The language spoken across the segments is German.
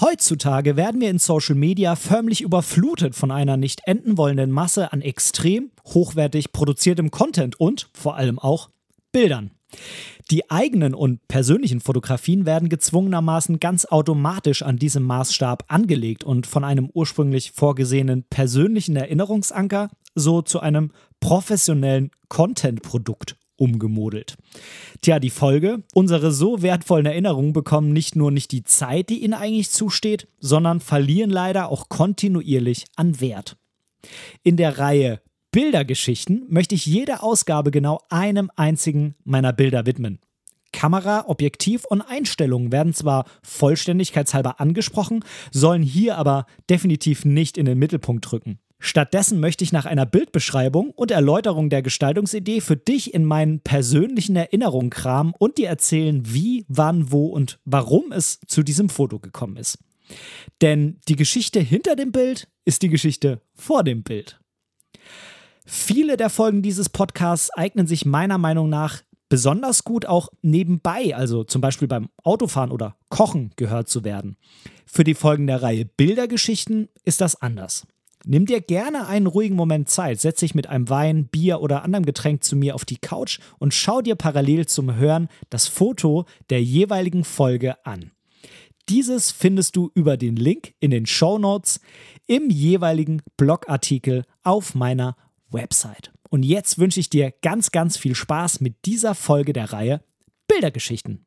Heutzutage werden wir in Social Media förmlich überflutet von einer nicht enden wollenden Masse an extrem hochwertig produziertem Content und vor allem auch Bildern. Die eigenen und persönlichen Fotografien werden gezwungenermaßen ganz automatisch an diesem Maßstab angelegt und von einem ursprünglich vorgesehenen persönlichen Erinnerungsanker so zu einem professionellen Content-Produkt umgemodelt. Tja, die Folge, unsere so wertvollen Erinnerungen bekommen nicht nur nicht die Zeit, die ihnen eigentlich zusteht, sondern verlieren leider auch kontinuierlich an Wert. In der Reihe Bildergeschichten möchte ich jede Ausgabe genau einem einzigen meiner Bilder widmen. Kamera, Objektiv und Einstellungen werden zwar vollständigkeitshalber angesprochen, sollen hier aber definitiv nicht in den Mittelpunkt rücken. Stattdessen möchte ich nach einer Bildbeschreibung und Erläuterung der Gestaltungsidee für dich in meinen persönlichen Erinnerungen kramen und dir erzählen, wie, wann, wo und warum es zu diesem Foto gekommen ist. Denn die Geschichte hinter dem Bild ist die Geschichte vor dem Bild. Viele der Folgen dieses Podcasts eignen sich meiner Meinung nach besonders gut auch nebenbei, also zum Beispiel beim Autofahren oder Kochen gehört zu werden. Für die Folgen der Reihe Bildergeschichten ist das anders. Nimm dir gerne einen ruhigen Moment Zeit, setz dich mit einem Wein, Bier oder anderem Getränk zu mir auf die Couch und schau dir parallel zum Hören das Foto der jeweiligen Folge an. Dieses findest du über den Link in den Show Notes im jeweiligen Blogartikel auf meiner Website. Und jetzt wünsche ich dir ganz, ganz viel Spaß mit dieser Folge der Reihe Bildergeschichten.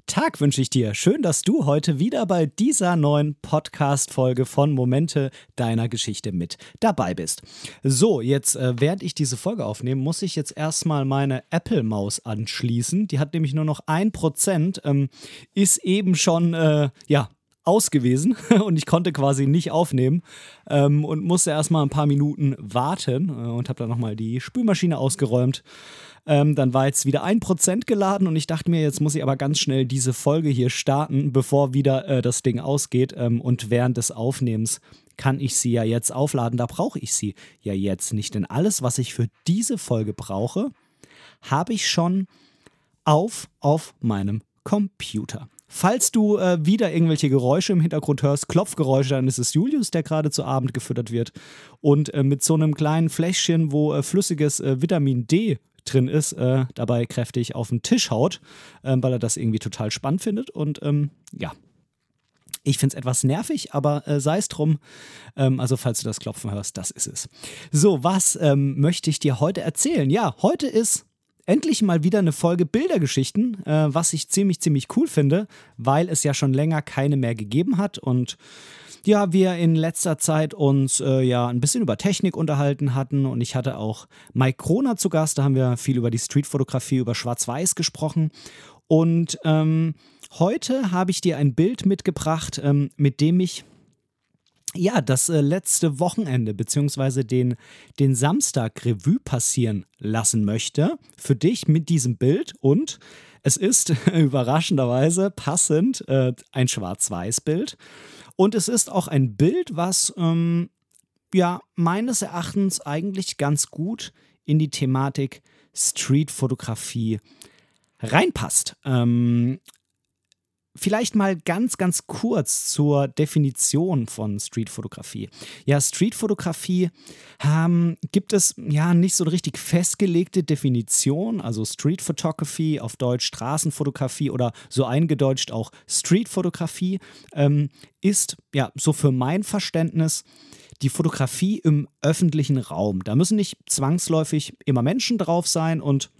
Tag wünsche ich dir. Schön, dass du heute wieder bei dieser neuen Podcast-Folge von Momente deiner Geschichte mit dabei bist. So, jetzt, äh, während ich diese Folge aufnehme, muss ich jetzt erstmal meine Apple-Maus anschließen. Die hat nämlich nur noch ein Prozent, ähm, ist eben schon, äh, ja, aus gewesen und ich konnte quasi nicht aufnehmen ähm, und musste erstmal ein paar Minuten warten äh, und habe dann nochmal die Spülmaschine ausgeräumt. Ähm, dann war jetzt wieder ein Prozent geladen und ich dachte mir, jetzt muss ich aber ganz schnell diese Folge hier starten, bevor wieder äh, das Ding ausgeht. Ähm, und während des Aufnehmens kann ich sie ja jetzt aufladen. Da brauche ich sie ja jetzt nicht. Denn alles, was ich für diese Folge brauche, habe ich schon auf auf meinem Computer. Falls du äh, wieder irgendwelche Geräusche im Hintergrund hörst, Klopfgeräusche, dann ist es Julius, der gerade zu Abend gefüttert wird. Und äh, mit so einem kleinen Fläschchen, wo äh, flüssiges äh, Vitamin D drin ist, äh, dabei kräftig auf den Tisch haut, ähm, weil er das irgendwie total spannend findet. Und ähm, ja, ich finde es etwas nervig, aber äh, sei es drum. Ähm, also, falls du das Klopfen hörst, das ist es. So, was ähm, möchte ich dir heute erzählen? Ja, heute ist endlich mal wieder eine Folge Bildergeschichten, äh, was ich ziemlich, ziemlich cool finde, weil es ja schon länger keine mehr gegeben hat und ja, wir in letzter Zeit uns äh, ja ein bisschen über Technik unterhalten hatten und ich hatte auch Mike Kroner zu Gast, da haben wir viel über die Streetfotografie, über Schwarz-Weiß gesprochen und ähm, heute habe ich dir ein Bild mitgebracht, ähm, mit dem ich ja, das äh, letzte Wochenende bzw. Den, den Samstag Revue passieren lassen möchte für dich mit diesem Bild und es ist überraschenderweise passend äh, ein Schwarz-Weiß-Bild und es ist auch ein Bild, was ähm, ja meines Erachtens eigentlich ganz gut in die Thematik Street-Fotografie reinpasst. Ähm, Vielleicht mal ganz, ganz kurz zur Definition von Streetfotografie. Ja, Streetfotografie ähm, gibt es ja nicht so eine richtig festgelegte Definition. Also Street Photography, auf Deutsch Straßenfotografie oder so eingedeutscht auch Streetfotografie, ähm, ist ja so für mein Verständnis die Fotografie im öffentlichen Raum. Da müssen nicht zwangsläufig immer Menschen drauf sein und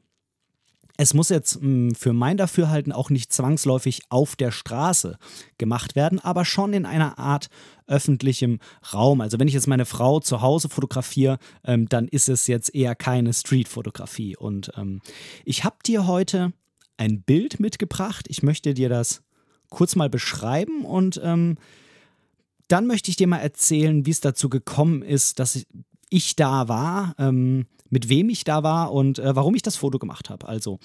es muss jetzt mh, hm, für mein Dafürhalten auch nicht zwangsläufig auf der Straße gemacht werden, aber schon in einer Art öffentlichem Raum. Also wenn ich jetzt meine Frau zu Hause fotografiere, ähm, dann ist es jetzt eher keine Street-Fotografie. Und ähm, ich habe dir heute ein Bild mitgebracht. Ich möchte dir das kurz mal beschreiben und ähm, dann möchte ich dir mal erzählen, wie es dazu gekommen ist, dass ich, ich da war, ähm, mit wem ich da war und äh, warum ich das Foto gemacht habe. Also,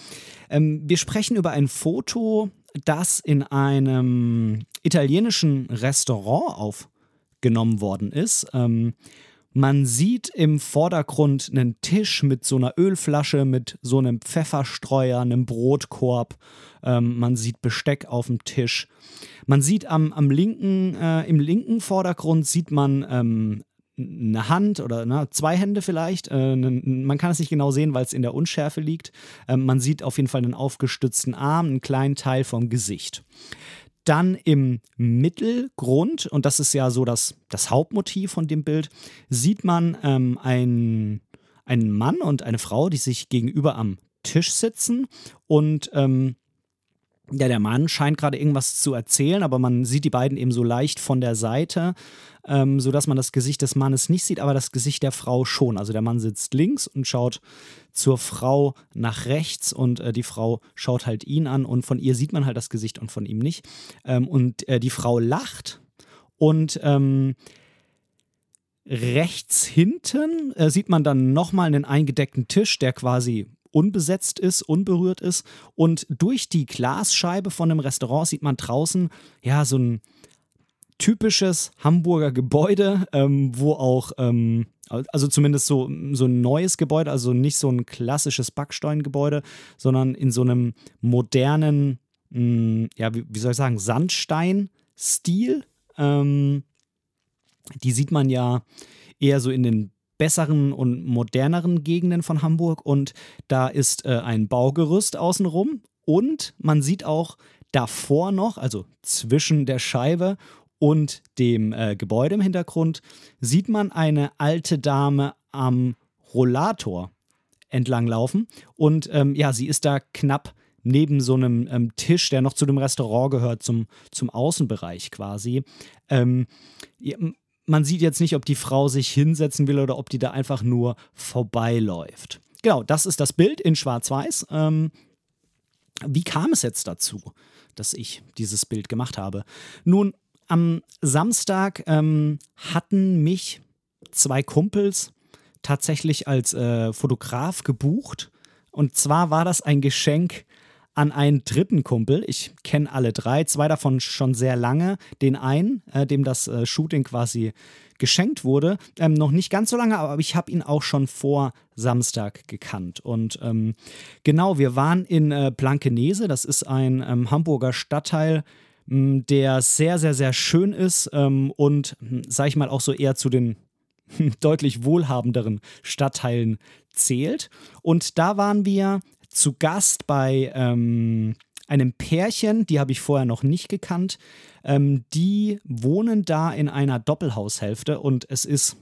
ähm, wir sprechen über ein Foto, das in einem italienischen Restaurant aufgenommen worden ist. Ähm, man sieht im Vordergrund einen Tisch mit so einer Ölflasche, mit so einem Pfefferstreuer, einem Brotkorb. Ähm, man sieht Besteck auf dem Tisch. Man sieht am, am linken, äh, im linken Vordergrund sieht man ähm, eine Hand oder na, zwei Hände vielleicht. Äh, man kann es nicht genau sehen, weil es in der Unschärfe liegt. Ähm, man sieht auf jeden Fall einen aufgestützten Arm, einen kleinen Teil vom Gesicht. Dann im Mittelgrund, und das ist ja so das, das Hauptmotiv von dem Bild, sieht man ähm, ein, einen Mann und eine Frau, die sich gegenüber am Tisch sitzen und ähm, ja, der Mann scheint gerade irgendwas zu erzählen, aber man sieht die beiden eben so leicht von der Seite, ähm, sodass man das Gesicht des Mannes nicht sieht, aber das Gesicht der Frau schon. Also der Mann sitzt links und schaut zur Frau nach rechts und äh, die Frau schaut halt ihn an und von ihr sieht man halt das Gesicht und von ihm nicht. Ähm, und äh, die Frau lacht und ähm, rechts hinten äh, sieht man dann nochmal einen eingedeckten Tisch, der quasi unbesetzt ist, unberührt ist. Und durch die Glasscheibe von dem Restaurant sieht man draußen ja so ein typisches Hamburger Gebäude, ähm, wo auch, ähm, also zumindest so, so ein neues Gebäude, also nicht so ein klassisches Backsteingebäude, sondern in so einem modernen, mh, hm, ja, wie, wie, soll ich sagen, Sandstein-Stil. Ähm, die sieht man ja eher so in den besseren und moderneren Gegenden von Hamburg. Und da ist äh, ein Baugerüst außenrum. Und man sieht auch davor noch, also zwischen der Scheibe und dem äh, Gebäude im Hintergrund, sieht man eine alte Dame am Rollator entlanglaufen und ähm, ja, sie ist da knapp neben so einem ähm, Tisch, der noch zu dem Restaurant gehört, zum, zum Außenbereich quasi. Ähm, man sieht jetzt nicht, ob die Frau sich hinsetzen will oder ob die da einfach nur vorbeiläuft. Genau, das ist das Bild in Schwarz-Weiß. Ähm, wie kam es jetzt dazu, dass ich dieses Bild gemacht habe? Nun, am Samstag ähm, hatten mich zwei Kumpels tatsächlich als äh, Fotograf gebucht. Und zwar war das ein Geschenk an einen dritten Kumpel. Ich kenne alle drei, zwei davon schon sehr lange. Den einen, äh, dem das äh, Shooting quasi geschenkt wurde, ähm, noch nicht ganz so lange, aber ich habe ihn auch schon vor Samstag gekannt. Und ähm, genau, wir waren in äh, Blankenese, das ist ein ähm, Hamburger Stadtteil, mh, der sehr, sehr, sehr schön ist ähm, und, hm, sag ich mal, auch so eher zu den deutlich wohlhabenderen Stadtteilen zählt. Und da waren wir zu Gast bei ähm, einem Pärchen, die habe ich vorher noch nicht gekannt. Ähm, die wohnen da in einer Doppelhaushälfte und es ist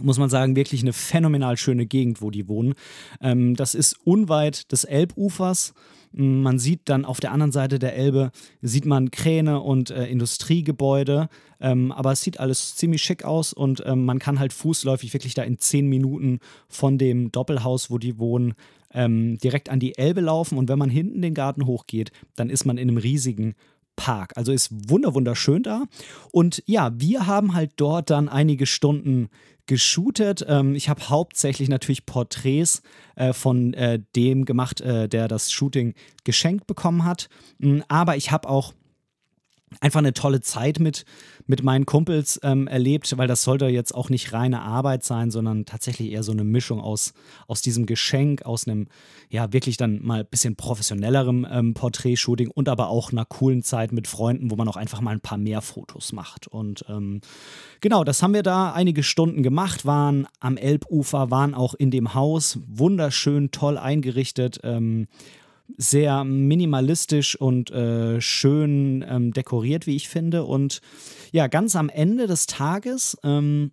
muss man sagen, wirklich eine phänomenal schöne Gegend, wo die wohnen. Ähm, das ist unweit des Elbufers. Man sieht dann auf der anderen Seite der Elbe, sieht man Kräne und äh, Industriegebäude, ähm, aber es sieht alles ziemlich schick aus und ähm, man kann halt fußläufig wirklich da in zehn Minuten von dem Doppelhaus, wo die wohnen, ähm, direkt an die Elbe laufen und wenn man hinten den Garten hochgeht, dann ist man in einem riesigen Park. Also ist wunderschön da. Und ja, wir haben halt dort dann einige Stunden geshootet. Ähm, ich habe hauptsächlich natürlich Porträts äh, von äh, dem gemacht, äh, der das Shooting geschenkt bekommen hat. Mm, aber ich habe auch einfach eine tolle Zeit mit, mit meinen Kumpels ähm, erlebt, weil das sollte jetzt auch nicht reine Arbeit sein, sondern tatsächlich eher so eine Mischung aus, aus diesem Geschenk, aus einem, ja, wirklich dann mal ein bisschen professionellerem ähm, Porträtshooting und aber auch einer coolen Zeit mit Freunden, wo man auch einfach mal ein paar mehr Fotos macht. Und ähm, genau, das haben wir da einige Stunden gemacht, waren am Elbufer, waren auch in dem Haus, wunderschön, toll eingerichtet. Ähm, sehr minimalistisch und äh, schön ähm, dekoriert, wie ich finde. Und ja, ganz am Ende des Tages ähm,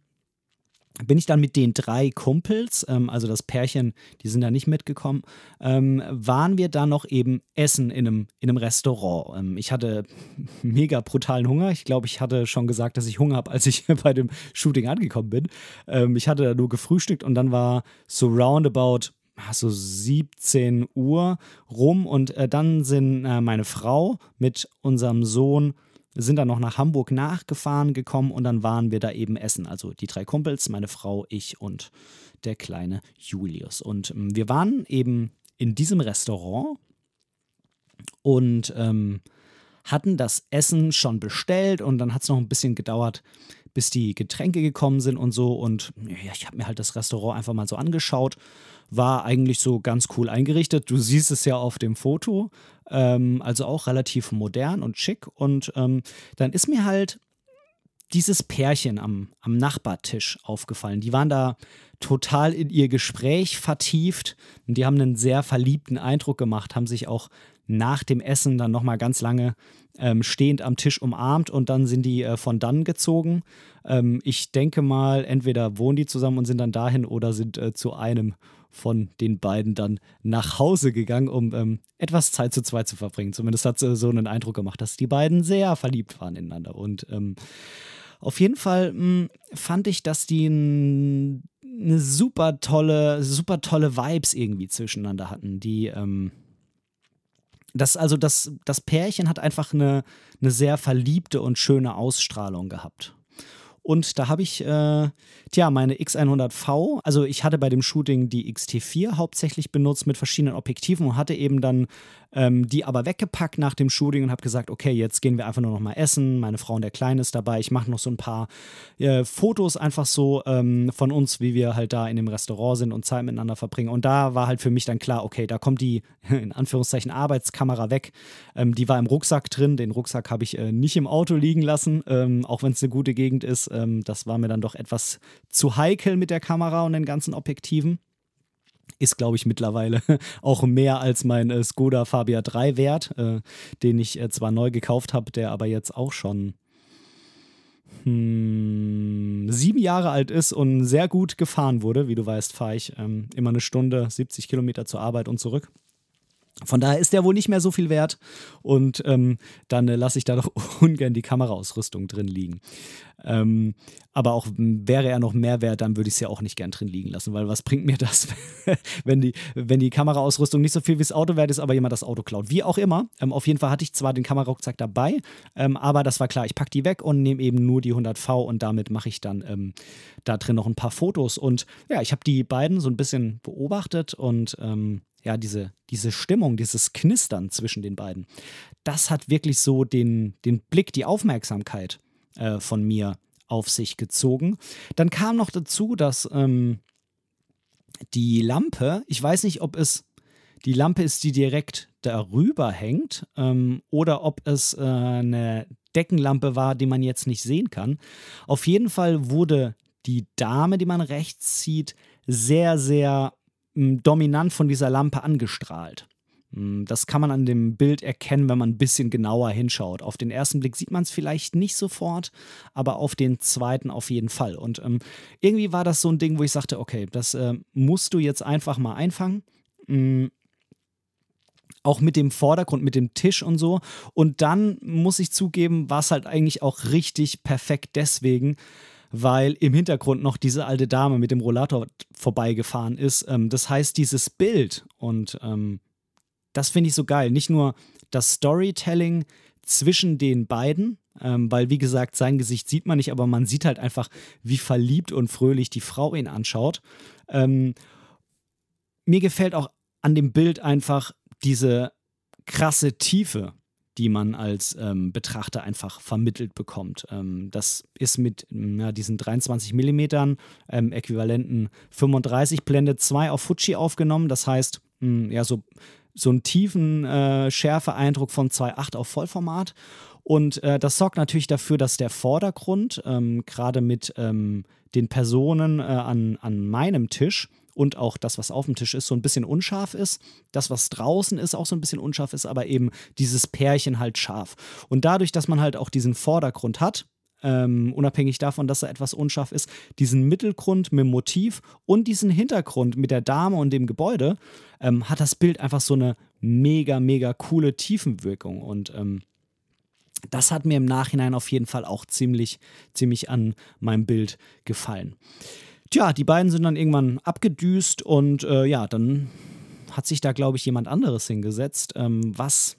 bin ich dann mit den drei Kumpels, ähm, also das Pärchen, die sind da nicht mitgekommen, ähm, waren wir dann noch eben essen in einem, in einem Restaurant. Ähm, ich hatte mega brutalen Hunger. Ich glaube, ich hatte schon gesagt, dass ich Hunger habe, als ich bei dem Shooting angekommen bin. Ähm, ich hatte da nur gefrühstückt und dann war so roundabout so 17 Uhr rum und äh, dann sind äh, meine Frau mit unserem Sohn sind dann noch nach Hamburg nachgefahren gekommen und dann waren wir da eben essen. Also die drei Kumpels, meine Frau, ich und der kleine Julius. Und ähm, wir waren eben in diesem Restaurant und ähm, hatten das Essen schon bestellt und dann hat es noch ein bisschen gedauert, bis die Getränke gekommen sind und so. Und ja, ich habe mir halt das Restaurant einfach mal so angeschaut. War eigentlich so ganz cool eingerichtet. Du siehst es ja auf dem Foto. Ähm, also auch relativ modern und schick. Und ähm, dann ist mir halt dieses Pärchen am, am Nachbartisch aufgefallen. Die waren da total in ihr Gespräch vertieft und die haben einen sehr verliebten Eindruck gemacht, haben sich auch nach dem Essen dann nochmal ganz lange ähm, stehend am Tisch umarmt und dann sind die äh, von dann gezogen. Ähm, ich denke mal, entweder wohnen die zusammen und sind dann dahin oder sind äh, zu einem von den beiden dann nach Hause gegangen, um ähm, etwas Zeit zu zweit zu verbringen. Zumindest hat es äh, so einen Eindruck gemacht, dass die beiden sehr verliebt waren ineinander. Und ähm, auf jeden Fall mh, hm, fand ich, dass die eine super tolle, super tolle Vibes irgendwie zwischeneinander hatten. Die, ähm, das, also das, das Pärchen hat einfach eine, eine sehr verliebte und schöne Ausstrahlung gehabt. Und da habe ich, äh, tja, meine X100V, also ich hatte bei dem Shooting die XT4 hauptsächlich benutzt mit verschiedenen Objektiven und hatte eben dann ähm, die aber weggepackt nach dem Shooting und habe gesagt, okay, jetzt gehen wir einfach nur noch mal essen. Meine Frau und der Kleine ist dabei. Ich mache noch so ein paar äh, Fotos einfach so ähm, von uns, wie wir halt da in dem Restaurant sind und Zeit miteinander verbringen. Und da war halt für mich dann klar, okay, da kommt die in Anführungszeichen Arbeitskamera weg. Ähm, die war im Rucksack drin. Den Rucksack habe ich äh, nicht im Auto liegen lassen, ähm, auch wenn es eine gute Gegend ist. Ähm, das war mir dann doch etwas zu heikel mit der Kamera und den ganzen Objektiven ist, glaube ich, mittlerweile auch mehr als mein äh, Skoda Fabia 3 wert, äh, den ich äh, zwar neu gekauft habe, der aber jetzt auch schon hm, sieben Jahre alt ist und sehr gut gefahren wurde. Wie du weißt, fahre ich ähm, immer eine Stunde, 70 Kilometer zur Arbeit und zurück. Von daher ist der wohl nicht mehr so viel wert und ähm, dann äh, lasse ich da doch ungern die Kameraausrüstung drin liegen. Ähm, aber auch wäre er noch mehr wert, dann würde ich es ja auch nicht gern drin liegen lassen, weil was bringt mir das, wenn die, wenn die Kameraausrüstung nicht so viel wie das Auto wert ist, aber jemand das Auto klaut. Wie auch immer. Ähm, auf jeden Fall hatte ich zwar den Kamerarucksack dabei, ähm, aber das war klar, ich packe die weg und nehme eben nur die 100V und damit mache ich dann ähm, da drin noch ein paar Fotos. Und ja, ich habe die beiden so ein bisschen beobachtet und ähm, ja, diese, diese Stimmung, dieses Knistern zwischen den beiden, das hat wirklich so den, den Blick, die Aufmerksamkeit äh, von mir auf sich gezogen. Dann kam noch dazu, dass ähm, die Lampe, ich weiß nicht, ob es die Lampe ist, die direkt darüber hängt, ähm, oder ob es äh, eine Deckenlampe war, die man jetzt nicht sehen kann. Auf jeden Fall wurde die Dame, die man rechts sieht, sehr, sehr dominant von dieser Lampe angestrahlt. Das kann man an dem Bild erkennen, wenn man ein bisschen genauer hinschaut. Auf den ersten Blick sieht man es vielleicht nicht sofort, aber auf den zweiten auf jeden Fall. Und ähm, irgendwie war das so ein Ding, wo ich sagte, okay, das äh, musst du jetzt einfach mal einfangen. Mhm. Auch mit dem Vordergrund, mit dem Tisch und so. Und dann muss ich zugeben, war es halt eigentlich auch richtig perfekt deswegen, weil im Hintergrund noch diese alte Dame mit dem Rollator vorbeigefahren ist. Ähm, das heißt, dieses Bild und ähm, das finde ich so geil. Nicht nur das Storytelling zwischen den beiden, ähm, weil wie gesagt, sein Gesicht sieht man nicht, aber man sieht halt einfach, wie verliebt und fröhlich die Frau ihn anschaut. Ähm, mir gefällt auch an dem Bild einfach diese krasse Tiefe, die man als ähm, Betrachter einfach vermittelt bekommt. Ähm, das ist mit ja, diesen 23 Millimetern ähm, äquivalenten 35 Blende 2 auf Fuji aufgenommen. Das heißt, mh, hm, ja, so, so einen tiefen äh, Schärfe-Eindruck von 2.8 auf Vollformat. Und äh, das sorgt natürlich dafür, dass der Vordergrund, ähm, gerade mit ähm, den Personen äh, an, an meinem Tisch, und auch das, was auf dem Tisch ist, so ein bisschen unscharf ist. Das, was draußen ist, auch so ein bisschen unscharf ist, aber eben dieses Pärchen halt scharf. Und dadurch, dass man halt auch diesen Vordergrund hat, ähm, unabhängig davon, dass er etwas unscharf ist, diesen Mittelgrund mit dem Motiv und diesen Hintergrund mit der Dame und dem Gebäude, ähm, hat das Bild einfach so eine mega, mega coole Tiefenwirkung. Und ähm, das hat mir im Nachhinein auf jeden Fall auch ziemlich, ziemlich an meinem Bild gefallen. tja, die beiden sind dann irgendwann abgedüst und äh, ja, dann hat sich da, glaube ich, jemand anderes hingesetzt, ähm, was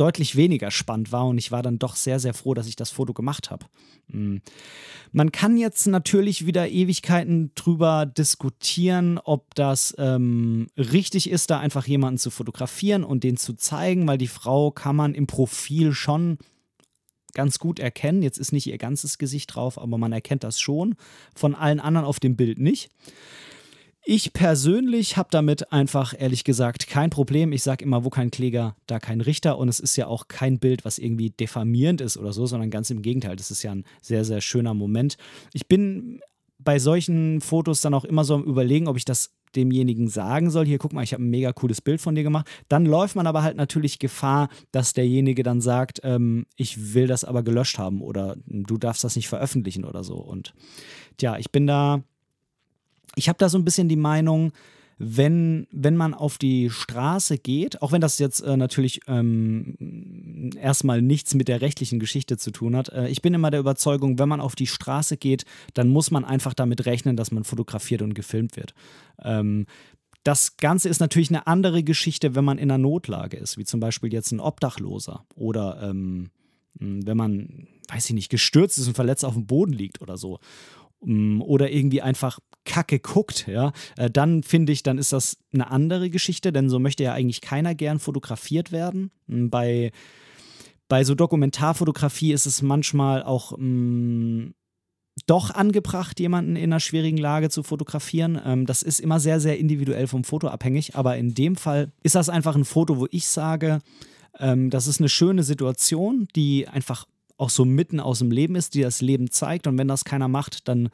deutlich weniger spannend war und ich war dann doch sehr, sehr froh, dass ich das Foto gemacht habe. Mhm. Man kann jetzt natürlich wieder Ewigkeiten drüber diskutieren, ob das ähm, richtig ist, da einfach jemanden zu fotografieren und den zu zeigen, weil die Frau kann man im Profil schon ganz gut erkennen. Jetzt ist nicht ihr ganzes Gesicht drauf, aber man erkennt das schon. Von allen anderen auf dem Bild nicht. Ich persönlich habe damit einfach, ehrlich gesagt, kein Problem. Ich sage immer, wo kein Kläger, da kein Richter. Und es ist ja auch kein Bild, was irgendwie diffamierend ist oder so, sondern ganz im Gegenteil. Das ist ja ein sehr, sehr schöner Moment. Ich bin bei solchen Fotos dann auch immer so am Überlegen, ob ich das demjenigen sagen soll, hier guck mal, ich habe ein mega cooles Bild von dir gemacht. Dann läuft man aber halt natürlich Gefahr, dass derjenige dann sagt, ähm, ich will das aber gelöscht haben oder du darfst das nicht veröffentlichen oder so. Und tja, ich bin da ich habe da so ein bisschen die Meinung, wenn, wenn man auf die Straße geht, auch wenn das jetzt äh, natürlich ähm, erstmal nichts mit der rechtlichen Geschichte zu tun hat, äh, ich bin immer der Überzeugung, wenn man auf die Straße geht, dann muss man einfach damit rechnen, dass man fotografiert und gefilmt wird. Ähm, das Ganze ist natürlich eine andere Geschichte, wenn man in einer Notlage ist, wie zum Beispiel jetzt ein Obdachloser oder ähm, wenn man, weiß ich nicht, gestürzt ist und verletzt auf dem Boden liegt oder so. Mm, oder irgendwie einfach kacke guckt, ja, äh, dann finde ich, dann ist das eine andere Geschichte, denn so möchte ja eigentlich keiner gern fotografiert werden. Mm, bei, bei so Dokumentarfotografie ist es manchmal auch mh, mm, doch angebracht, jemanden in einer schwierigen Lage zu fotografieren. Ähm, das ist immer sehr, sehr individuell vom Foto abhängig, aber in dem Fall ist das einfach ein Foto, wo ich sage, ähm, das ist eine schöne Situation, die einfach auch so mitten aus dem Leben ist, die das Leben zeigt. Und wenn das keiner macht, dann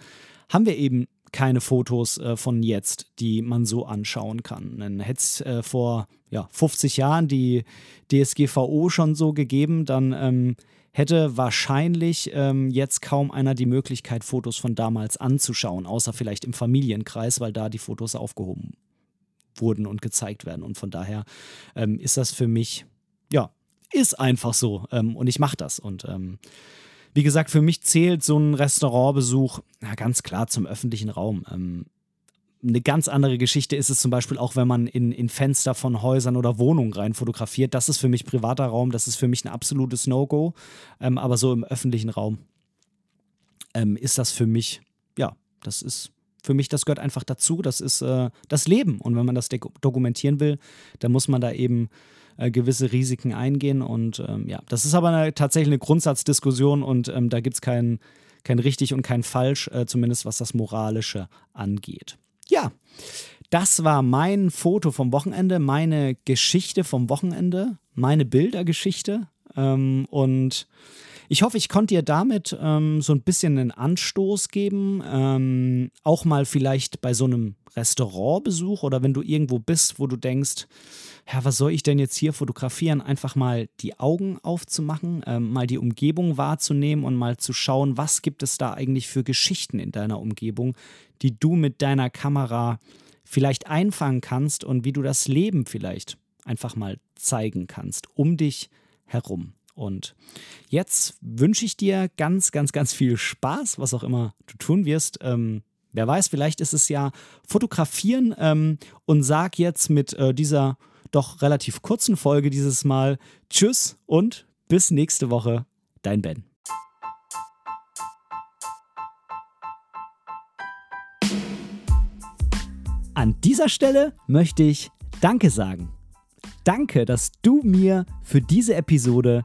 haben wir eben keine Fotos äh, von jetzt, die man so anschauen kann. Dann hätte es äh, vor ja, 50 Jahren die DSGVO schon so gegeben, dann ähm, hätte wahrscheinlich ähm, jetzt kaum einer die Möglichkeit, Fotos von damals anzuschauen, außer vielleicht im Familienkreis, weil da die Fotos aufgehoben wurden und gezeigt werden. Und von daher ähm, ist das für mich, ja, ist einfach so. Ähm, und ich mache das. Und ähm, wie gesagt, für mich zählt so ein Restaurantbesuch ja, ganz klar zum öffentlichen Raum. Ähm, eine ganz andere Geschichte ist es zum Beispiel auch, wenn man in, in Fenster von Häusern oder Wohnungen rein fotografiert. Das ist für mich privater Raum, das ist für mich ein absolutes No-Go. Ähm, aber so im öffentlichen Raum ähm, ist das für mich, ja, das ist für mich, das gehört einfach dazu. Das ist äh, das Leben. Und wenn man das dokumentieren will, dann muss man da eben äh, gewisse Risiken eingehen. Und ähm, ja, das ist aber eine, tatsächlich eine Grundsatzdiskussion und ähm, da gibt es kein, kein richtig und kein falsch, äh, zumindest was das Moralische angeht. Ja, das war mein Foto vom Wochenende, meine Geschichte vom Wochenende, meine Bildergeschichte. Ähm, und ich hoffe, ich konnte dir damit ähm, so ein bisschen einen Anstoß geben, ähm, auch mal vielleicht bei so einem Restaurantbesuch oder wenn du irgendwo bist, wo du denkst, ja, was soll ich denn jetzt hier fotografieren? Einfach mal die Augen aufzumachen, ähm, mal die Umgebung wahrzunehmen und mal zu schauen, was gibt es da eigentlich für Geschichten in deiner Umgebung, die du mit deiner Kamera vielleicht einfangen kannst und wie du das Leben vielleicht einfach mal zeigen kannst, um dich herum. Und jetzt wünsche ich dir ganz, ganz, ganz viel Spaß, was auch immer du tun wirst. Ähm, wer weiß, vielleicht ist es ja Fotografieren ähm, und sag jetzt mit äh, dieser doch relativ kurzen Folge dieses Mal Tschüss und bis nächste Woche. Dein Ben. An dieser Stelle möchte ich Danke sagen. Danke, dass du mir für diese Episode